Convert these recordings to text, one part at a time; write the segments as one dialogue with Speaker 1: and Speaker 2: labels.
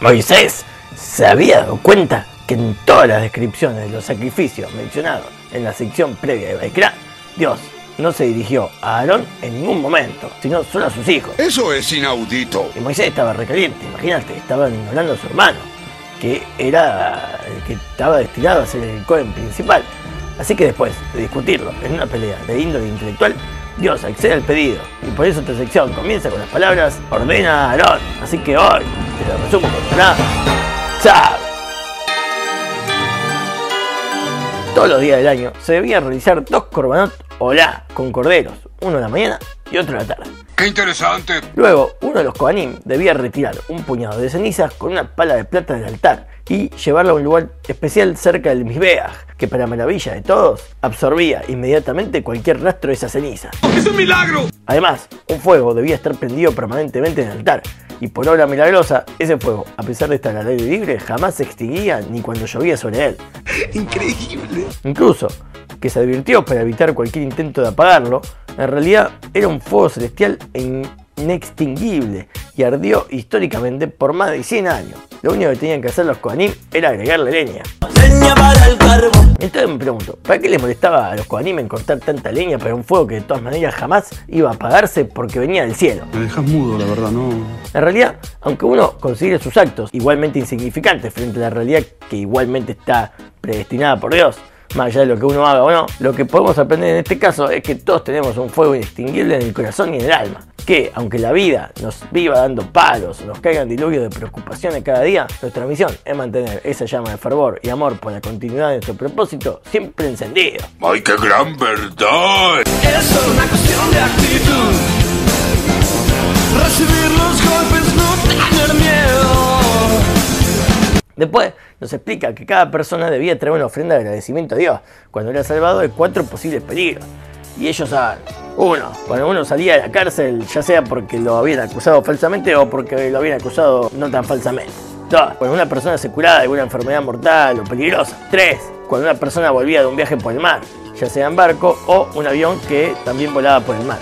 Speaker 1: Moisés se había dado cuenta que en todas las descripciones de los sacrificios mencionados en la sección previa de Baikra, Dios no se dirigió a Aarón en ningún momento, sino solo a sus hijos.
Speaker 2: Eso es inaudito.
Speaker 1: Y Moisés estaba recaliente, imagínate, estaban ignorando a su hermano, que era el que estaba destinado a ser el Cohen principal. Así que después de discutirlo en una pelea de índole intelectual, Dios accede al pedido. Y por eso esta sección comienza con las palabras ordena a Aarón. Así que hoy te con nada. ¡Chao! Todos los días del año se debían realizar dos corbanot olá con corderos, uno en la mañana y otro en la tarde.
Speaker 2: ¡Qué interesante!
Speaker 1: Luego, uno de los Kohanim debía retirar un puñado de cenizas con una pala de plata del altar y llevarla a un lugar especial cerca del Mizbeach, que para maravilla de todos, absorbía inmediatamente cualquier rastro de esa ceniza.
Speaker 2: ¡Es un milagro!
Speaker 1: Además, un fuego debía estar prendido permanentemente en el altar, y por obra milagrosa, ese fuego, a pesar de estar al aire libre, jamás se extinguía ni cuando llovía sobre él.
Speaker 2: ¡Increíble!
Speaker 1: Incluso, que se advirtió para evitar cualquier intento de apagarlo, en realidad era un fuego celestial e inextinguible y ardió históricamente por más de 100 años. Lo único que tenían que hacer los Kohanim era agregarle leña. Entonces me pregunto, ¿para qué les molestaba a los Kohanim en cortar tanta leña para un fuego que de todas maneras jamás iba a apagarse porque venía del cielo?
Speaker 3: Me dejas mudo, la verdad, no.
Speaker 1: En realidad, aunque uno considere sus actos igualmente insignificantes frente a la realidad que igualmente está predestinada por Dios, más allá de lo que uno haga o no, lo que podemos aprender en este caso es que todos tenemos un fuego inextinguible en el corazón y en el alma. Que, aunque la vida nos viva dando palos o nos caigan diluvios de preocupaciones cada día, nuestra misión es mantener esa llama de fervor y amor por la continuidad de nuestro propósito siempre encendido.
Speaker 2: ¡Ay, qué gran verdad!
Speaker 4: Es solo una cuestión de actitud. Recibir los golpes, no tener miedo.
Speaker 1: Después nos explica que cada persona debía traer una ofrenda de agradecimiento a Dios cuando era salvado de cuatro posibles peligros. Y ellos saben, uno, cuando uno salía de la cárcel, ya sea porque lo habían acusado falsamente o porque lo habían acusado no tan falsamente. Dos, cuando una persona se curaba de alguna enfermedad mortal o peligrosa. Tres, cuando una persona volvía de un viaje por el mar, ya sea en barco o un avión que también volaba por el mar.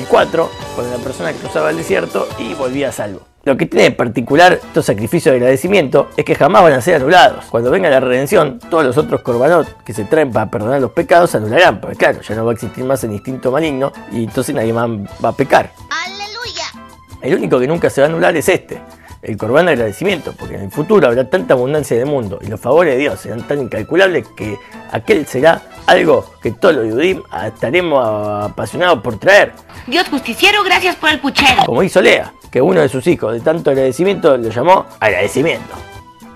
Speaker 1: Y cuando la persona cruzaba el desierto y volvía a salvo. Lo que tiene de particular estos sacrificios de agradecimiento es que jamás van a ser anulados. Cuando venga la redención, todos los otros corbanot que se traen para perdonar los pecados se anularán, porque claro, ya no va a existir más el instinto maligno y entonces nadie más va a pecar.
Speaker 5: ¡Aleluya!
Speaker 1: El único que nunca se va a anular es este, el corbán de agradecimiento, porque en el futuro habrá tanta abundancia de mundo y los favores de Dios serán tan incalculables que aquel será algo que todos los Yudim estaremos apasionados por traer.
Speaker 5: Dios justiciero, gracias por el puchero.
Speaker 1: Como hizo Lea, que uno de sus hijos de tanto agradecimiento lo llamó agradecimiento,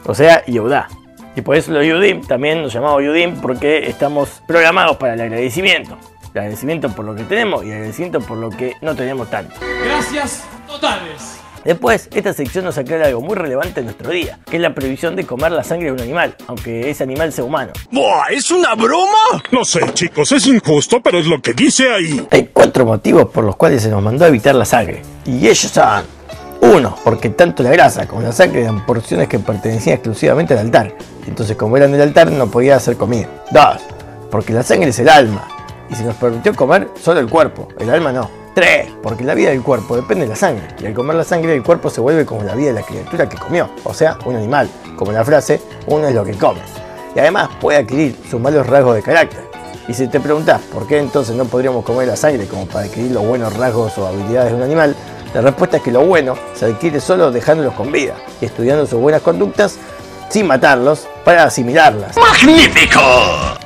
Speaker 1: o sea, Yehudá. Y por eso los Yudim también nos llamamos Yudim porque estamos programados para el agradecimiento. El agradecimiento por lo que tenemos y el agradecimiento por lo que no tenemos tanto.
Speaker 6: Gracias totales.
Speaker 1: Después, esta sección nos aclara algo muy relevante en nuestro día, que es la prohibición de comer la sangre de un animal, aunque ese animal sea humano.
Speaker 2: ¡Buah! ¿Es una broma?
Speaker 7: No sé, chicos, es injusto, pero es lo que dice ahí.
Speaker 1: Hay cuatro motivos por los cuales se nos mandó a evitar la sangre, y ellos son... Uno, porque tanto la grasa como la sangre eran porciones que pertenecían exclusivamente al altar, entonces como eran del altar no podía ser comida. Dos, porque la sangre es el alma, y se nos permitió comer solo el cuerpo, el alma no. 3. Porque la vida del cuerpo depende de la sangre, y al comer la sangre el cuerpo se vuelve como la vida de la criatura que comió, o sea, un animal, como la frase, uno es lo que come. Y además puede adquirir sus malos rasgos de carácter. Y si te preguntas por qué entonces no podríamos comer la sangre como para adquirir los buenos rasgos o habilidades de un animal, la respuesta es que lo bueno se adquiere solo dejándolos con vida y estudiando sus buenas conductas sin matarlos para asimilarlas.
Speaker 2: ¡Magnífico!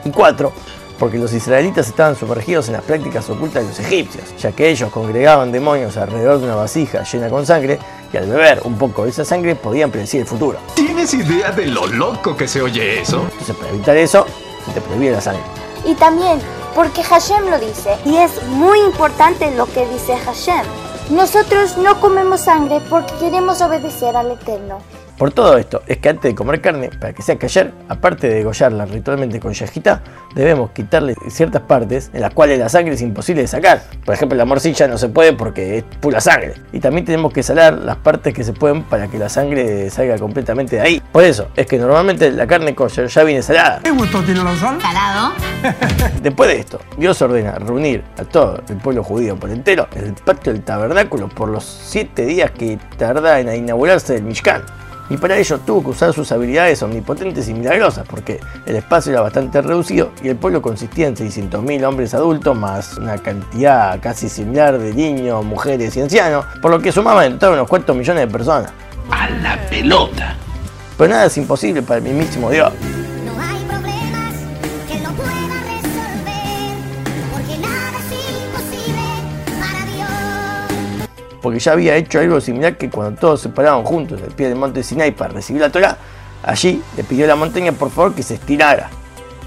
Speaker 1: Y 4 porque los israelitas estaban sumergidos en las prácticas ocultas de los egipcios, ya que ellos congregaban demonios alrededor de una vasija llena con sangre y al beber un poco de esa sangre podían predecir el futuro.
Speaker 8: ¿Tienes idea de lo loco que se oye eso?
Speaker 1: Entonces para evitar eso, se te prohibía la sangre.
Speaker 9: Y también porque Hashem lo dice, y es muy importante lo que dice Hashem. Nosotros no comemos sangre porque queremos obedecer al Eterno.
Speaker 1: Por todo esto, es que antes de comer carne, para que sea kasher, aparte de degollarla ritualmente con yajita, debemos quitarle ciertas partes en las cuales la sangre es imposible de sacar. Por ejemplo, la morcilla no se puede porque es pura sangre. Y también tenemos que salar las partes que se pueden para que la sangre salga completamente de ahí. Por eso, es que normalmente la carne kosher ya viene salada.
Speaker 6: ¿Qué gusto tiene la sal?
Speaker 5: ¿Salado?
Speaker 1: Después de esto, Dios ordena reunir a todo el pueblo judío por entero en el patio del tabernáculo por los siete días que tarda en inaugurarse el Mishkan. Y para ello tuvo que usar sus habilidades omnipotentes y milagrosas, porque el espacio era bastante reducido y el pueblo consistía en 600.000 hombres adultos, más una cantidad casi similar de niños, mujeres y ancianos, por lo que sumaba en total unos cuantos millones de personas.
Speaker 2: A la pelota.
Speaker 1: Pero nada es imposible para el mismísimo
Speaker 3: Dios.
Speaker 1: Porque ya había hecho algo similar que cuando todos se paraban juntos al pie del monte Sinai para recibir la Torah, allí le pidió a la montaña por favor que se estirara.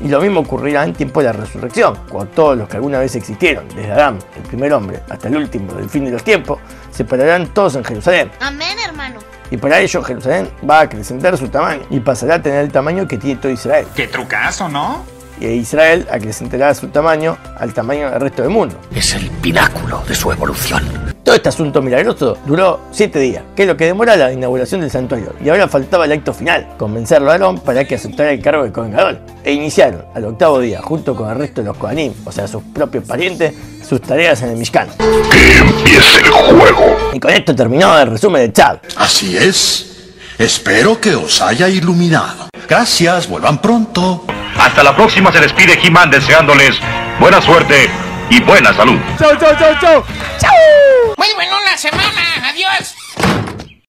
Speaker 1: Y lo mismo ocurrirá en tiempo de la resurrección, cuando todos los que alguna vez existieron, desde Adán, el primer hombre, hasta el último del fin de los tiempos, se pararán todos en Jerusalén.
Speaker 5: Amén, hermano.
Speaker 1: Y para ello Jerusalén va a acrecentar su tamaño y pasará a tener el tamaño que tiene todo Israel.
Speaker 10: Qué trucazo, ¿no?
Speaker 1: Y Israel acrecentará su tamaño al tamaño del resto del mundo.
Speaker 2: Es el pináculo de su evolución.
Speaker 1: Todo este asunto milagroso duró 7 días, que es lo que demora la inauguración del santuario, y ahora faltaba el acto final, convencerlo a Aarón para que aceptara el cargo de Cohen Gadol. E iniciaron al octavo día, junto con el resto de los Kohanim, o sea, sus propios parientes, sus tareas en el Mishkan.
Speaker 2: Que empiece el juego.
Speaker 1: Y con esto terminó el resumen de Chad.
Speaker 11: Así es. Espero que os haya iluminado. Gracias, vuelvan pronto.
Speaker 12: Hasta la próxima se despide He-Man deseándoles buena suerte y buena salud.
Speaker 6: Chau, chau, chau, chau.
Speaker 5: Muy bueno la semana. Adiós.